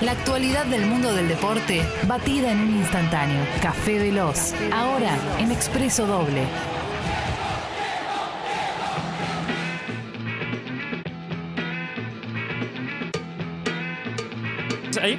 La actualidad del mundo del deporte, batida en un instantáneo. Café Veloz. Ahora en Expreso Doble. Ahí,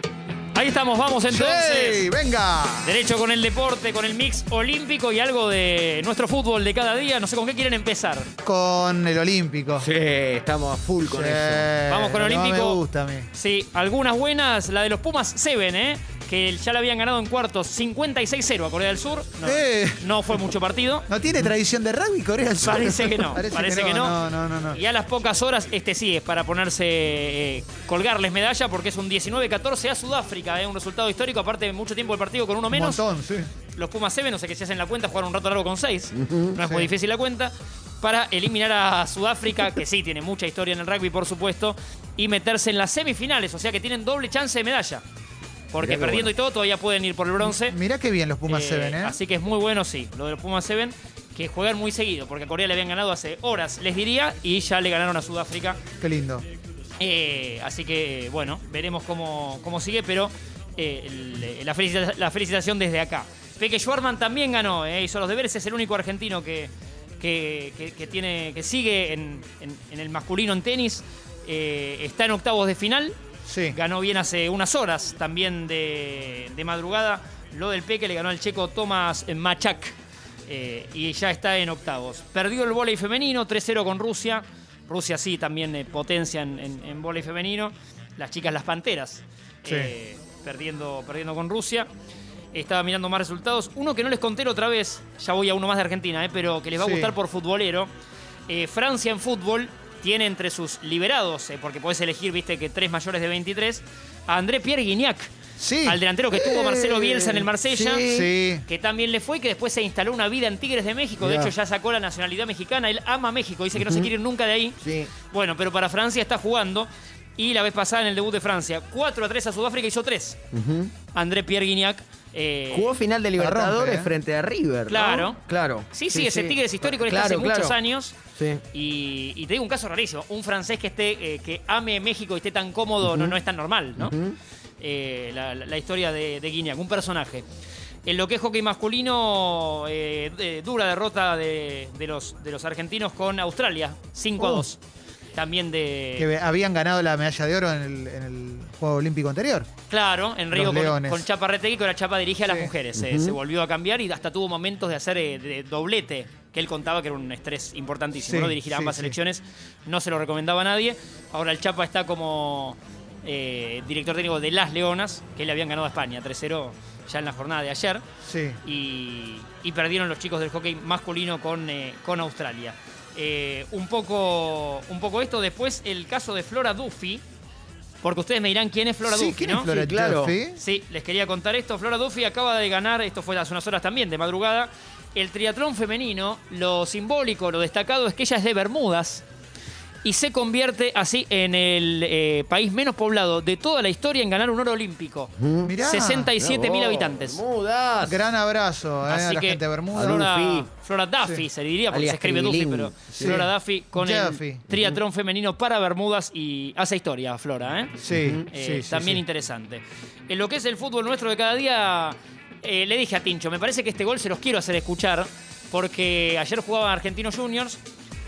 ahí estamos, vamos entonces. ¡Sí! ¡Venga! Derecho con el deporte, con el mix olímpico y algo de nuestro fútbol de cada día. No sé con qué quieren empezar. Con el Olímpico. Sí, estamos a full con Sí, eso. Vamos con que más Olímpico. me gusta a mí. Sí, algunas buenas. La de los Pumas Seven, ¿eh? Que ya la habían ganado en cuartos 56-0 a Corea del Sur. No, Eh. no fue mucho partido. ¿No tiene tradición de rugby Corea del Sur? Parece que no, parece que no. No, no, no. no. Y a las pocas horas, este sí es para ponerse, eh, colgarles medalla porque es un 19-14 a Sudáfrica, ¿eh? un resultado histórico, aparte de mucho tiempo el partido con uno Un menos. montón, sí. Los Pumas 7, no sé qué se hacen la cuenta, jugaron un rato largo con 6. No es muy difícil la cuenta. Para eliminar a Sudáfrica, que sí tiene mucha historia en el rugby, por supuesto, y meterse en las semifinales, o sea que tienen doble chance de medalla. Porque Mirá perdiendo bueno. y todo, todavía pueden ir por el bronce. Mirá qué bien los Pumas Eh, se ven, ¿eh? Así que es muy bueno, sí, lo de los Pumas 7, que juegan muy seguido, porque a Corea le habían ganado hace horas, les diría, y ya le ganaron a Sudáfrica. Qué lindo. Eh, así que, bueno, veremos cómo, cómo sigue, pero eh, el- la, felicita- la felicitación desde acá. Peque Schwarman también ganó, eh, hizo los deberes, es el único argentino que, que, que- que tiene, que sigue en, en- en el masculino en tenis. Eh, está en octavos de final, Sí. ganó bien hace unas horas, también de, de madrugada. Lo del Peque le ganó al checo Tomás Machak eh, y ya está en octavos. Perdió el vóley femenino, 3-0 con Rusia. Rusia sí, también eh, potencia en, en, en vóley femenino. Las chicas, las Panteras, Sí. eh, perdiendo, perdiendo con Rusia. Estaba mirando más resultados. Uno que no les conté la otra vez, ya voy a uno más de Argentina, eh, pero que les va a Sí. gustar por futbolero. Francia en fútbol tiene entre sus liberados, eh, porque podés elegir, viste, que tres mayores de 23, a André Pierre Guignac, Sí. al delantero que tuvo Marcelo Bielsa en el Marsella Sí. que también le fue y que después se instaló una vida en Tigres de México. De hecho, ya sacó la nacionalidad mexicana. Él ama México, dice que no se quiere ir nunca de ahí. Sí. Bueno, pero para Francia está jugando. Y la vez pasada en el debut de Francia, 4 a 3 a Sudáfrica hizo 3. André Pierre Guignac. Eh, Jugó final de rompe, Libertadores ¿eh? frente a River. ¿no? Claro. Claro. Sí, sí, ese Tigres histórico está Claro, hace muchos años. Sí. Y, y te digo un caso rarísimo. Un francés que esté, eh, que ame México y esté tan cómodo no, no es tan normal, ¿no? Eh, la, la- la historia de, de Guiñac, un personaje. En lo que es hockey masculino, eh, dura derrota de, de los, de los argentinos con Australia, 5 a Oh. 2. También de. Que habían ganado la medalla de oro en el, en el Juego Olímpico anterior. Claro, en Río con, con Chapa Retegui, que ahora Chapa dirige a las Sí. mujeres. Eh, se volvió a cambiar y hasta tuvo momentos de hacer eh, de doblete, que él contaba que era un estrés importantísimo, Sí, ¿no? Dirigir a sí, ambas sí. selecciones. No se lo recomendaba a nadie. Ahora el Chapa está como eh, director técnico de las Leonas, que le habían ganado a España 3-0 ya en la jornada de ayer. Sí. Y, y perdieron los chicos del hockey masculino con, eh, con Australia. Eh, un, poco, un poco esto. Después el caso de Flora Duffy. Porque ustedes me dirán quién es Flora sí, Duffy, ¿quién ¿no? es Flora Sí, claro. Duffy? Sí, les quería contar esto. Flora Duffy acaba de ganar, esto fue hace unas horas también, de madrugada, el triatlón femenino. Lo simbólico, lo destacado es que ella es de Bermudas y se convierte así en el eh, país menos poblado de toda la historia en ganar un oro olímpico. Mirá. 67 mil habitantes. Bermudas. Gran abrazo eh, a Así la que gente de Bermuda. Flora, Duffy. Flora Duffy Sí. se le diría porque Alias se escribe Duffy, pero Sí. Flora Duffy con Duffy. el triatlón femenino para Bermudas y hace historia, Flora, ¿eh? Sí, Eh, sí, sí, también sí. interesante. En lo que es el fútbol nuestro de cada día, eh, le dije a Tincho, me parece que este gol se los quiero hacer escuchar, porque ayer jugaba Argentinos Juniors,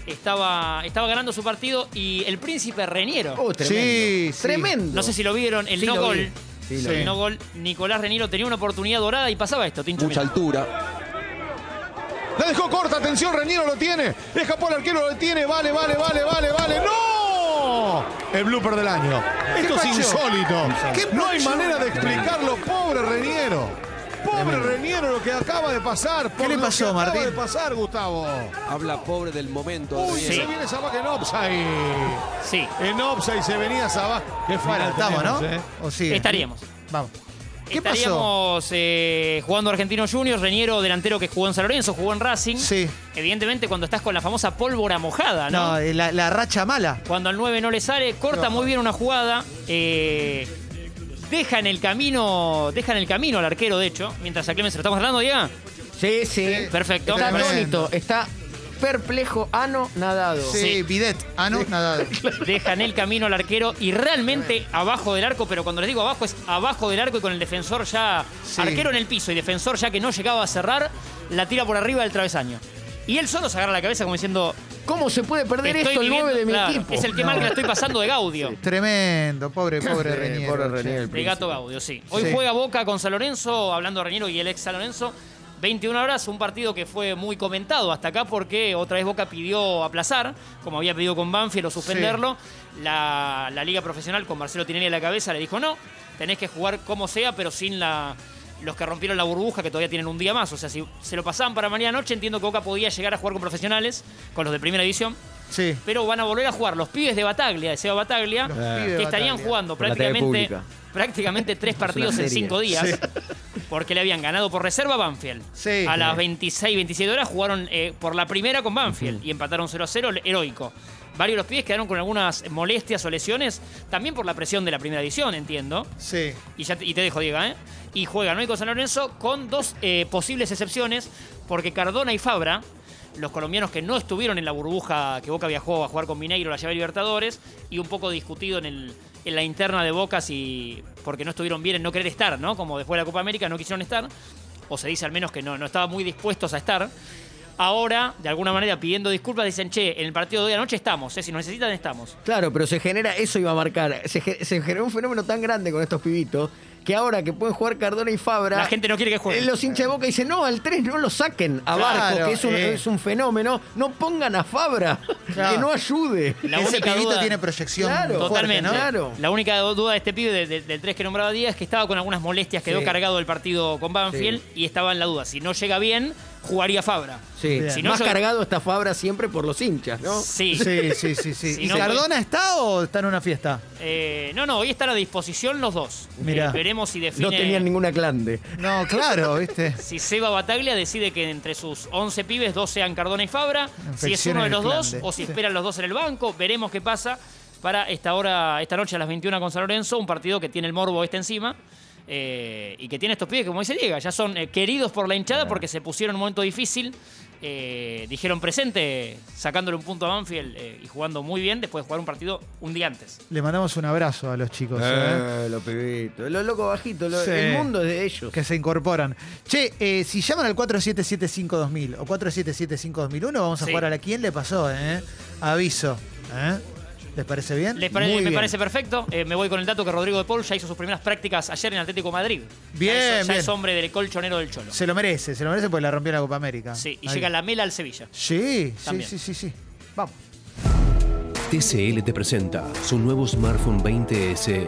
estaba, estaba ganando su partido y el príncipe Reniero, Oh, tremendo. Sí, sí. Tremendo. no sé si lo vieron, el Sí, no lo gol. vi. Sí, lo el vi. no gol, Nicolás Reniero tenía una oportunidad dorada y pasaba esto, Tincho. mucha altura. La dejó corta, atención, Reñero lo tiene. Escapó el arquero, lo tiene. Vale, vale, vale, vale, vale. ¡No! El blooper del año. Esto es pacho? insólito. ¿Qué No hay pacho? manera de explicarlo, pobre Reñero. Pobre Reñero lo que acaba de pasar. por le lo pasó, que acaba Martín? de pasar, Gustavo. Habla pobre del momento. Uy, se viene Sabaj en offside. Sí, En offside se venía Sabaj. Qué final Estamos, ¿no? ¿eh? ¿O sigue? estaríamos. Vamos. ¿Qué pasó? estaríamos eh, jugando Argentino Juniors, Reñero, delantero que jugó en San Lorenzo, jugó en Racing. Sí. Evidentemente, cuando estás con la famosa pólvora mojada, ¿no? No, eh, la, la racha mala. Cuando al 9 no le sale, corta No. muy bien una jugada. eh, deja en el camino. Deja en el camino al arquero, de hecho. Mientras a Clemens se lo estamos hablando, Diego. Sí, sí. Perfecto. Está atónito, está perplejo, ano, nadado. Sí, Sí. bidet. Ah, no, nadado. Deja en el camino al arquero y realmente abajo del arco, pero cuando les digo abajo es abajo del arco y con el defensor ya. Sí. Arquero en el piso y defensor ya que no llegaba a cerrar, la tira por arriba del travesaño. Y él solo se agarra la cabeza como diciendo. ¿Cómo se puede perder Estoy esto el viviendo- 9 de mi claro, equipo? Es el que mal que la estoy pasando de Gaudio. Tremendo, pobre, pobre Reñero. pobre el. Gato Gaudio, sí. Hoy Sí. juega Boca con San Lorenzo, hablando de Reñero y el ex San Lorenzo. 21 horas, un partido que fue muy comentado hasta acá porque otra vez Boca pidió aplazar, como había pedido con Banfield o suspenderlo. La, la Liga Profesional con Marcelo Tinelli a la cabeza le dijo no, tenés que jugar como sea, pero sin la, los que rompieron la burbuja que todavía tienen un día más. O sea, si se lo pasaban para mañana noche, entiendo que Boca podía llegar a jugar con profesionales, con los de primera división. Sí. Pero van a volver a jugar los pibes de Bataglia, de Seba Bataglia, que estarían Bataglia. jugando prácticamente, prácticamente tres partidos en cinco días. Porque le habían ganado por reserva a Banfield. Sí. a las 26, 27 horas jugaron eh, por la primera con Banfield y empataron 0 a 0, heroico. Varios de los pibes quedaron con algunas molestias o lesiones, también por la presión de la primera edición, entiendo. Sí. Y, ya te, y te dejo, Diego, ¿eh? Y juegan hoy con San Lorenzo con dos eh, posibles excepciones, porque Cardona y Fabra, los colombianos que no estuvieron en la burbuja que Boca viajó a jugar con Mineiro, la llave Libertadores, y un poco discutido en, el, en la interna de Boca si porque no estuvieron bien en no querer estar, ¿no? Como después de la Copa América no quisieron estar, o se dice al menos que no, no estaban muy dispuestos a estar. Ahora, de alguna manera, pidiendo disculpas, dicen, che, en el partido de hoy anoche estamos, ¿eh? si nos necesitan, estamos. Claro, pero se genera, eso iba a marcar, se, se generó un fenómeno tan grande con estos pibitos que ahora que pueden jugar Cardona y Fabra. La gente no quiere que jueguen. eh, Los hinchas de boca dicen, no, al 3 no lo saquen a Claro, Barco, que es un, eh. es un fenómeno. No pongan a Fabra, Claro. que no ayude. La Ese única pibito duda- tiene proyección Claro, fuerte, Totalmente. ¿no? Claro. La única duda de este pibe de- de- del 3 que nombraba Díaz es que estaba con algunas molestias, quedó Sí. cargado el partido con Banfield y estaba en la duda. Si no llega bien, jugaría Fabra. Sí, Bien. Si no, más yo- cargado está Fabra siempre por los hinchas, ¿no? Sí. Sí, sí, sí, sí. Si ¿Y no, Cardona está o está en una fiesta? Eh, no, no, hoy están a disposición los dos. Mirá. Eh, veremos si define. No tenían ninguna clande. No, claro, ¿viste? Si Seba Bataglia decide que entre sus 11 pibes, dos sean Cardona y Fabra, si es uno de los dos o si sí. esperan los dos en el banco, veremos qué pasa para esta hora, esta noche a las 21 con San Lorenzo, un partido que tiene el morbo este encima. Eh, y que tiene estos pibes que, como dice Diego, ya son eh, queridos por la hinchada porque se pusieron en un momento difícil. eh, dijeron presente, sacándole un punto a Banfield eh, y jugando muy bien después de jugar un partido un día antes. Le mandamos un abrazo a los chicos, ¿eh? Eh, los pibitos, los locos bajitos, lo- Sí. el mundo es de ellos. que se incorporan. Che, eh, si llaman al 4775-2000 o 4775-2001, vamos a Sí. jugar a la quién le pasó, ¿eh? Aviso. ¿eh? ¿Les parece bien? Les pare- Muy me bien. parece perfecto. Eh, me voy con el dato que Rodrigo de Paul ya hizo sus primeras prácticas ayer en Atlético de Madrid. Bien, ya es, ya bien. es hombre del colchonero del Cholo. Se lo merece, se lo merece porque la rompió en la Copa América. Sí, y Ahí. llega la mela al Sevilla. Sí, sí, También. sí, sí, sí. Vamos. TCL te presenta su nuevo smartphone 20 SE.